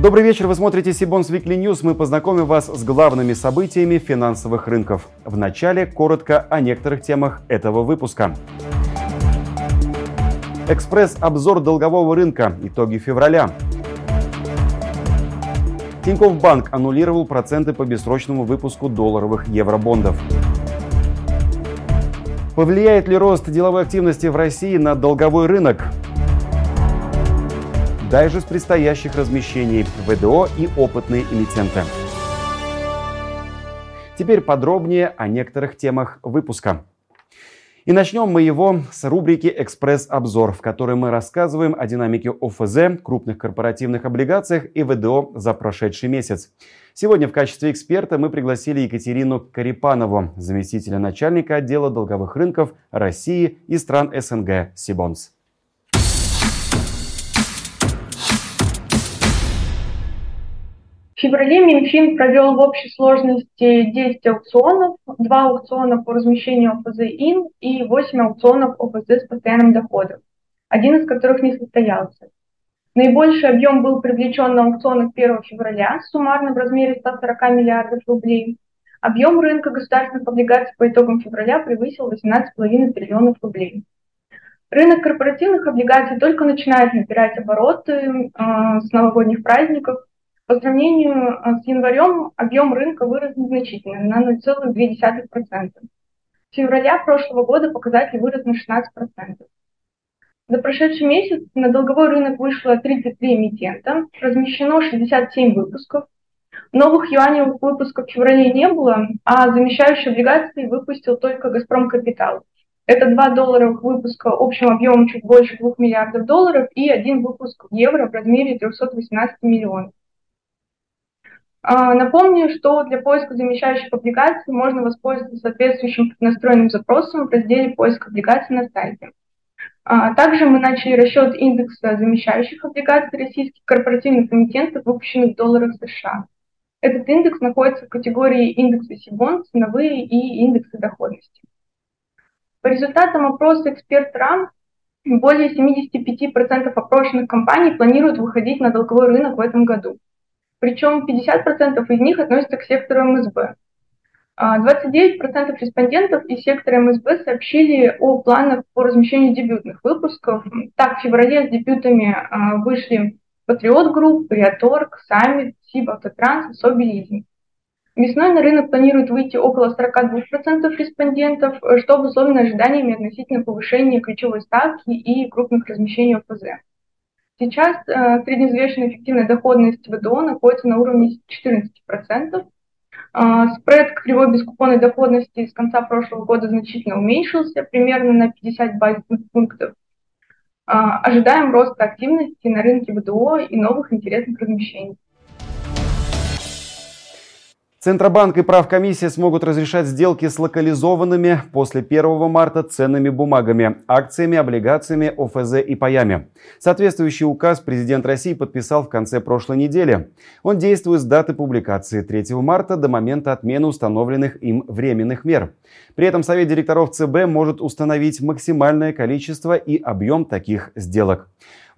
Добрый вечер, вы смотрите Сибонс Weekly News. Мы познакомим вас с главными событиями финансовых рынков. Вначале коротко о некоторых темах этого выпуска. Экспресс-обзор долгового рынка. Итоги февраля. Тинькофф Банк аннулировал проценты по бессрочному выпуску долларовых евробондов. Повлияет ли рост деловой активности в России на долговой рынок? Дайджест предстоящих размещений ВДО и опытные эмитенты. Теперь подробнее о некоторых темах выпуска. И начнем мы его с рубрики «Экспресс-обзор», в которой мы рассказываем о динамике ОФЗ, крупных корпоративных облигациях и ВДО за прошедший месяц. Сегодня в качестве эксперта мы пригласили Екатерину Карипанову, заместителя начальника отдела долговых рынков России и стран СНГ «Сибонс». Феврале Минфин провел в общей сложности 10 аукционов, 2 аукциона по размещению ОФЗ-ИН и 8 аукционов ОФЗ с постоянным доходом, один из которых не состоялся. Наибольший объем был привлечен на аукционах 1 февраля, суммарно в размере 140 миллиардов рублей. Объем рынка государственных облигаций по итогам февраля превысил 18,5 триллионов рублей. Рынок корпоративных облигаций только начинает набирать обороты э, с новогодних праздников – по сравнению э, с январем объем рынка вырос незначительно, на 0,2%. С февраля прошлого года показатель вырос на 16%. За прошедший месяц на долговой рынок вышло 33 эмитента, размещено 67 выпусков. Новых юаневых выпусков в феврале не было, а замещающие облигации выпустил только «Газпром Капитал». Это два долларовых выпуска общим объемом чуть больше 2 миллиардов долларов и один выпуск евро в размере 318 миллионов. А, напомню, что для поиска замещающих облигаций можно воспользоваться соответствующим настроенным запросом в разделе «Поиск облигаций» на сайте. А, также мы начали расчет индекса замещающих облигаций российских корпоративных эмитентов, выпущенных в долларах США. Этот индекс находится в категории индекса Сибон, ценовые и индексы доходности. По результатам опроса эксперт РАН более 75% опрошенных компаний планируют выходить на долговой рынок в этом году – причем 50% из них относятся к сектору МСБ. 29% а, респондентов из сектора МСБ сообщили о планах по размещению дебютных выпусков. Так, в феврале с дебютами а, вышли Патриот Групп, Реаторг, Саммит, Сиб Автотранс Соби Лизинг. Весной на рынок планируют выйти около 42% респондентов, что обусловлено ожиданиями относительно повышения ключевой ставки и крупных размещений ОФЗ. Сейчас э, средневзвешенная эффективная доходность ВДО находится на уровне 14%. Э, спред к кривой бескупонной доходности с конца прошлого года значительно уменьшился, примерно на 50 базисных пунктов. Э, ожидаем роста активности на рынке ВДО и новых интересных размещений. Центробанк и правкомиссия смогут разрешать сделки с локализованными после 1 марта ценными бумагами, акциями, облигациями, ОФЗ и паями. Соответствующий указ президент России подписал в конце прошлой недели. Он действует с даты публикации 3 марта до момента отмены установленных им временных мер. При этом Совет директоров ЦБ может установить максимальное количество и объем таких сделок.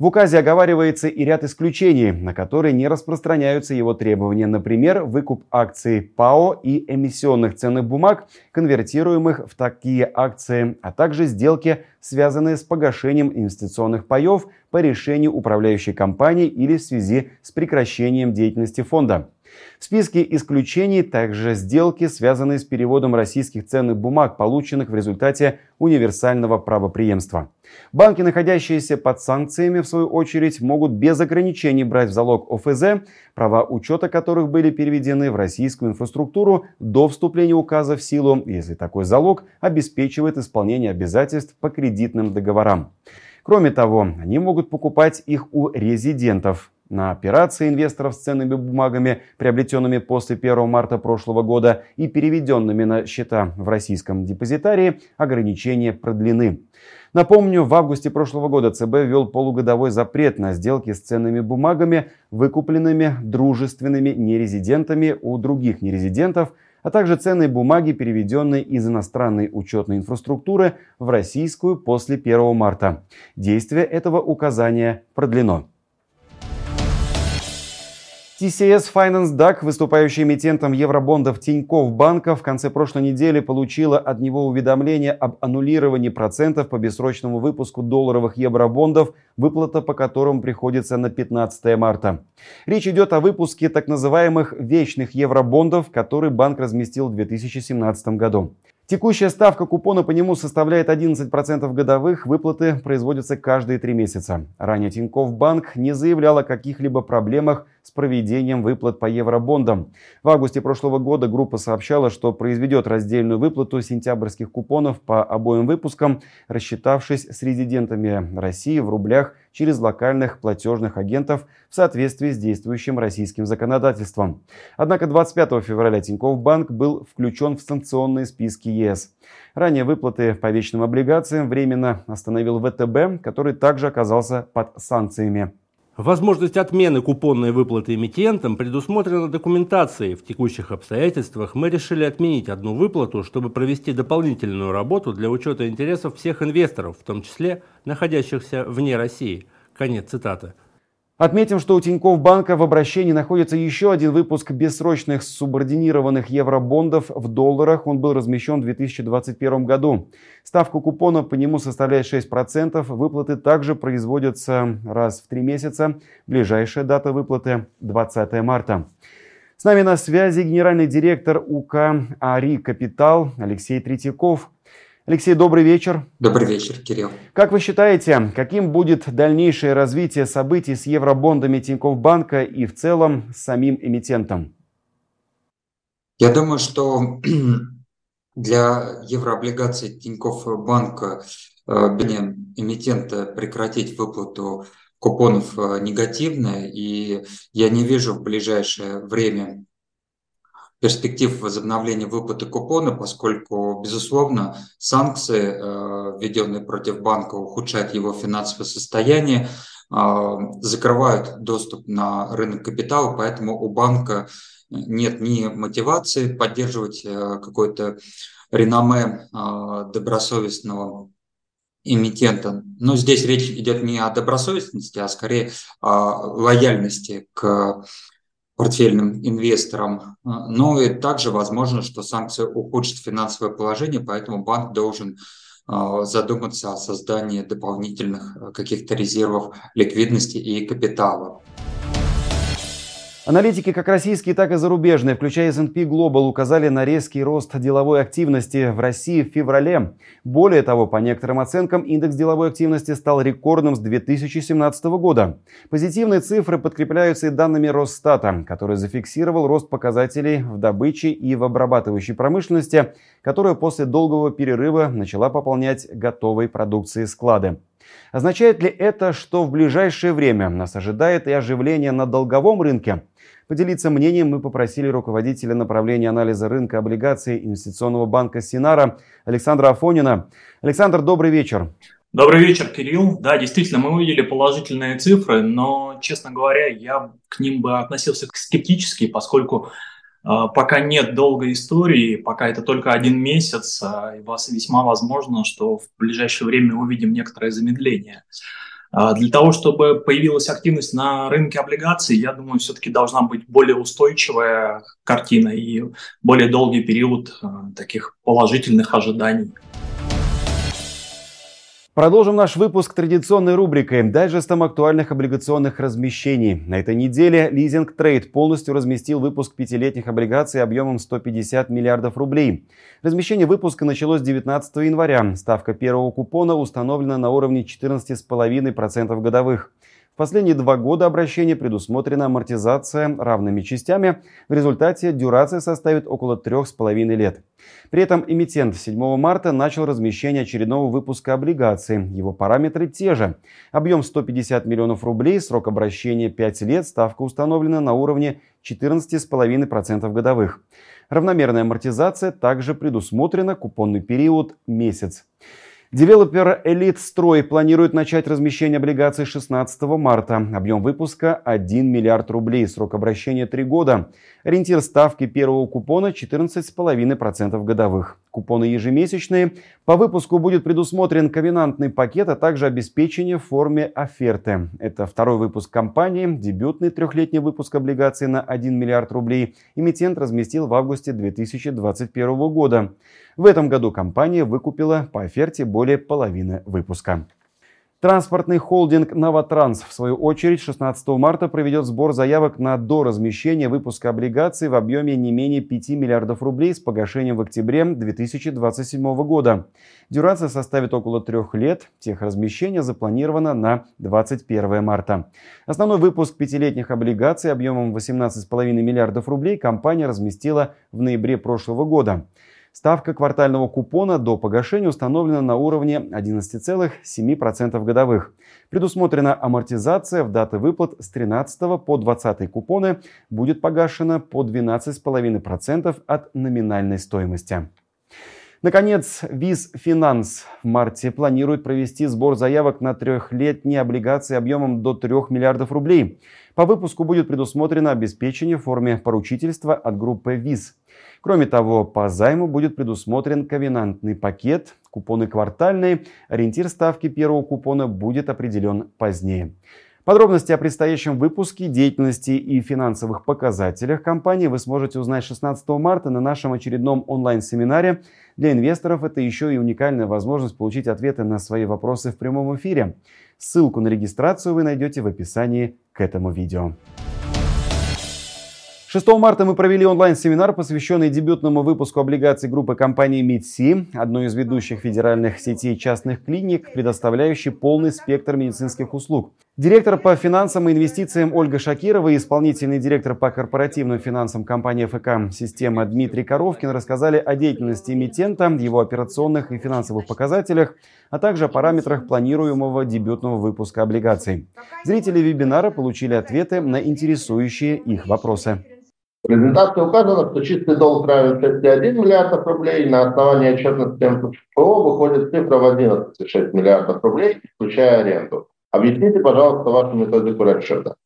В указе оговаривается и ряд исключений, на которые не распространяются его требования. Например, выкуп акций ПАО и эмиссионных ценных бумаг, конвертируемых в такие акции, а также сделки, связанные с погашением инвестиционных паев по решению управляющей компании или в связи с прекращением деятельности фонда. В списке исключений также сделки, связанные с переводом российских ценных бумаг, полученных в результате универсального правоприемства. Банки, находящиеся под санкциями, в свою очередь, могут без ограничений брать в залог ОФЗ, права учета которых были переведены в российскую инфраструктуру до вступления указа в силу, если такой залог обеспечивает исполнение обязательств по кредитным договорам. Кроме того, они могут покупать их у резидентов, на операции инвесторов с ценными бумагами, приобретенными после 1 марта прошлого года и переведенными на счета в российском депозитарии, ограничения продлены. Напомню, в августе прошлого года ЦБ ввел полугодовой запрет на сделки с ценными бумагами, выкупленными дружественными нерезидентами у других нерезидентов, а также ценные бумаги, переведенные из иностранной учетной инфраструктуры в российскую после 1 марта. Действие этого указания продлено. TCS Finance DAC, выступающий эмитентом евробондов Тинькофф Банка, в конце прошлой недели получила от него уведомление об аннулировании процентов по бессрочному выпуску долларовых евробондов, выплата по которым приходится на 15 марта. Речь идет о выпуске так называемых вечных евробондов, которые банк разместил в 2017 году. Текущая ставка купона по нему составляет 11% годовых, выплаты производятся каждые три месяца. Ранее Тинькофф Банк не заявлял о каких-либо проблемах с проведением выплат по евробондам. В августе прошлого года группа сообщала, что произведет раздельную выплату сентябрьских купонов по обоим выпускам, рассчитавшись с резидентами России в рублях через локальных платежных агентов в соответствии с действующим российским законодательством. Однако 25 февраля Тинькофф Банк был включен в санкционные списки ЕС. Ранее выплаты по вечным облигациям временно остановил ВТБ, который также оказался под санкциями. Возможность отмены купонной выплаты эмитентам предусмотрена документацией. В текущих обстоятельствах мы решили отменить одну выплату, чтобы провести дополнительную работу для учета интересов всех инвесторов, в том числе находящихся вне России. Конец цитаты. Отметим, что у Тинькофф банка в обращении находится еще один выпуск бессрочных субординированных евробондов в долларах. Он был размещен в 2021 году. Ставка купона по нему составляет 6%. Выплаты также производятся раз в три месяца. Ближайшая дата выплаты 20 марта. С нами на связи генеральный директор УК АРИ «Капитал» Алексей Третьяков. Алексей, добрый вечер. Добрый вечер, Кирилл. Как вы считаете, каким будет дальнейшее развитие событий с евробондами Тинькофф Банка и в целом с самим эмитентом? Я думаю, что для еврооблигаций Тинькофф Банка э, эмитента прекратить выплату купонов э, негативное, и я не вижу в ближайшее время перспектив возобновления выплаты купона, поскольку, безусловно, санкции, э, введенные против банка, ухудшают его финансовое состояние, э, закрывают доступ на рынок капитала, поэтому у банка нет ни мотивации поддерживать э, какое-то реноме добросовестного эмитента. Но здесь речь идет не о добросовестности, а скорее о лояльности к портфельным инвесторам. Но и также возможно, что санкции ухудшат финансовое положение, поэтому банк должен а, задуматься о создании дополнительных а, каких-то резервов ликвидности и капитала. Аналитики как российские, так и зарубежные, включая S&P Global, указали на резкий рост деловой активности в России в феврале. Более того, по некоторым оценкам, индекс деловой активности стал рекордным с 2017 года. Позитивные цифры подкрепляются и данными Росстата, который зафиксировал рост показателей в добыче и в обрабатывающей промышленности, которая после долгого перерыва начала пополнять готовой продукции склады. Означает ли это, что в ближайшее время нас ожидает и оживление на долговом рынке? Поделиться мнением мы попросили руководителя направления анализа рынка облигаций инвестиционного банка Синара Александра Афонина. Александр, добрый вечер. Добрый вечер, Кирилл. Да, действительно, мы увидели положительные цифры, но, честно говоря, я к ним бы относился скептически, поскольку э, пока нет долгой истории, пока это только один месяц, э, весьма возможно, что в ближайшее время увидим некоторое замедление. А, для того, чтобы появилась активность на рынке облигаций, я думаю, все-таки должна быть более устойчивая картина и более долгий период а, таких положительных ожиданий. Продолжим наш выпуск традиционной рубрикой дайджестом актуальных облигационных размещений. На этой неделе Leasing Trade полностью разместил выпуск пятилетних облигаций объемом 150 миллиардов рублей. Размещение выпуска началось 19 января. Ставка первого купона установлена на уровне 14,5% годовых. В последние два года обращения предусмотрена амортизация равными частями. В результате дюрация составит около трех с половиной лет. При этом эмитент 7 марта начал размещение очередного выпуска облигаций. Его параметры те же. Объем 150 миллионов рублей, срок обращения 5 лет, ставка установлена на уровне 14,5% годовых. Равномерная амортизация также предусмотрена, купонный период – месяц. Девелопер Элит Строй планирует начать размещение облигаций 16 марта. Объем выпуска 1 миллиард рублей, срок обращения 3 года. Ориентир ставки первого купона 14,5% годовых. Купоны ежемесячные. По выпуску будет предусмотрен ковенантный пакет, а также обеспечение в форме оферты. Это второй выпуск компании, дебютный трехлетний выпуск облигаций на 1 миллиард рублей. Эмитент разместил в августе 2021 года. В этом году компания выкупила по оферте более половины выпуска. Транспортный холдинг «Новотранс» в свою очередь 16 марта проведет сбор заявок на доразмещение выпуска облигаций в объеме не менее 5 миллиардов рублей с погашением в октябре 2027 года. Дюрация составит около трех лет. Техразмещение запланировано на 21 марта. Основной выпуск пятилетних облигаций объемом 18,5 миллиардов рублей компания разместила в ноябре прошлого года. Ставка квартального купона до погашения установлена на уровне 11,7% годовых. Предусмотрена амортизация в даты выплат с 13 по 20 купоны будет погашена по 12,5% от номинальной стоимости. Наконец, ВИЗ Финанс в марте планирует провести сбор заявок на трехлетние облигации объемом до 3 миллиардов рублей. По выпуску будет предусмотрено обеспечение в форме поручительства от группы ВИЗ. Кроме того, по займу будет предусмотрен ковенантный пакет, купоны квартальные, ориентир ставки первого купона будет определен позднее. Подробности о предстоящем выпуске, деятельности и финансовых показателях компании вы сможете узнать 16 марта на нашем очередном онлайн-семинаре. Для инвесторов это еще и уникальная возможность получить ответы на свои вопросы в прямом эфире. Ссылку на регистрацию вы найдете в описании к этому видео. 6 марта мы провели онлайн-семинар, посвященный дебютному выпуску облигаций группы компании МИДСИ, одной из ведущих федеральных сетей частных клиник, предоставляющей полный спектр медицинских услуг. Директор по финансам и инвестициям Ольга Шакирова и исполнительный директор по корпоративным финансам компании ФК «Система» Дмитрий Коровкин рассказали о деятельности эмитента, его операционных и финансовых показателях, а также о параметрах планируемого дебютного выпуска облигаций. Зрители вебинара получили ответы на интересующие их вопросы. В презентации указано, что чистый долг равен 6,1 миллиардов рублей. На основании отчетности МФПО выходит цифра в 11,6 миллиардов рублей, включая аренду. Объясните, пожалуйста, вашу методику расчета.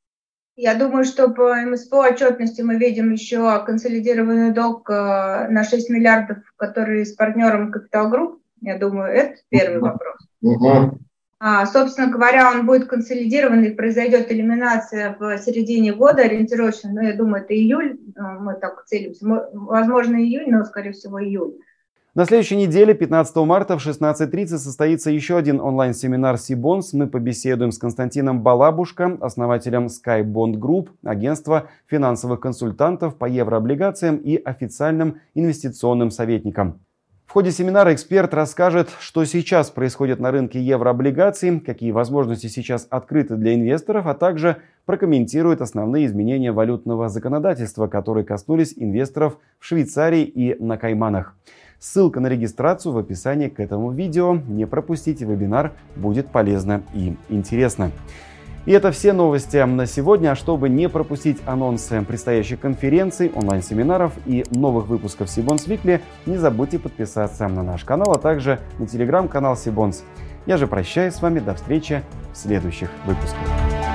Я думаю, что по МСПО отчетности мы видим еще консолидированный долг э, на 6 миллиардов, который с партнером Capital Group. Я думаю, это первый вопрос. Угу. А, собственно говоря, он будет консолидирован и произойдет элиминация в середине года ориентировочно, но ну, я думаю, это июль, мы так целимся, возможно, июнь, но, скорее всего, июль. На следующей неделе, 15 марта в 16.30 состоится еще один онлайн-семинар Сибонс. Мы побеседуем с Константином Балабушко, основателем SkyBond Group, агентства финансовых консультантов по еврооблигациям и официальным инвестиционным советником. В ходе семинара эксперт расскажет, что сейчас происходит на рынке еврооблигаций, какие возможности сейчас открыты для инвесторов, а также прокомментирует основные изменения валютного законодательства, которые коснулись инвесторов в Швейцарии и на Кайманах. Ссылка на регистрацию в описании к этому видео. Не пропустите вебинар, будет полезно и интересно. И это все новости на сегодня. А чтобы не пропустить анонсы предстоящих конференций, онлайн-семинаров и новых выпусков Сибонс Викли, не забудьте подписаться на наш канал, а также на телеграм-канал Сибонс. Я же прощаюсь с вами. До встречи в следующих выпусках.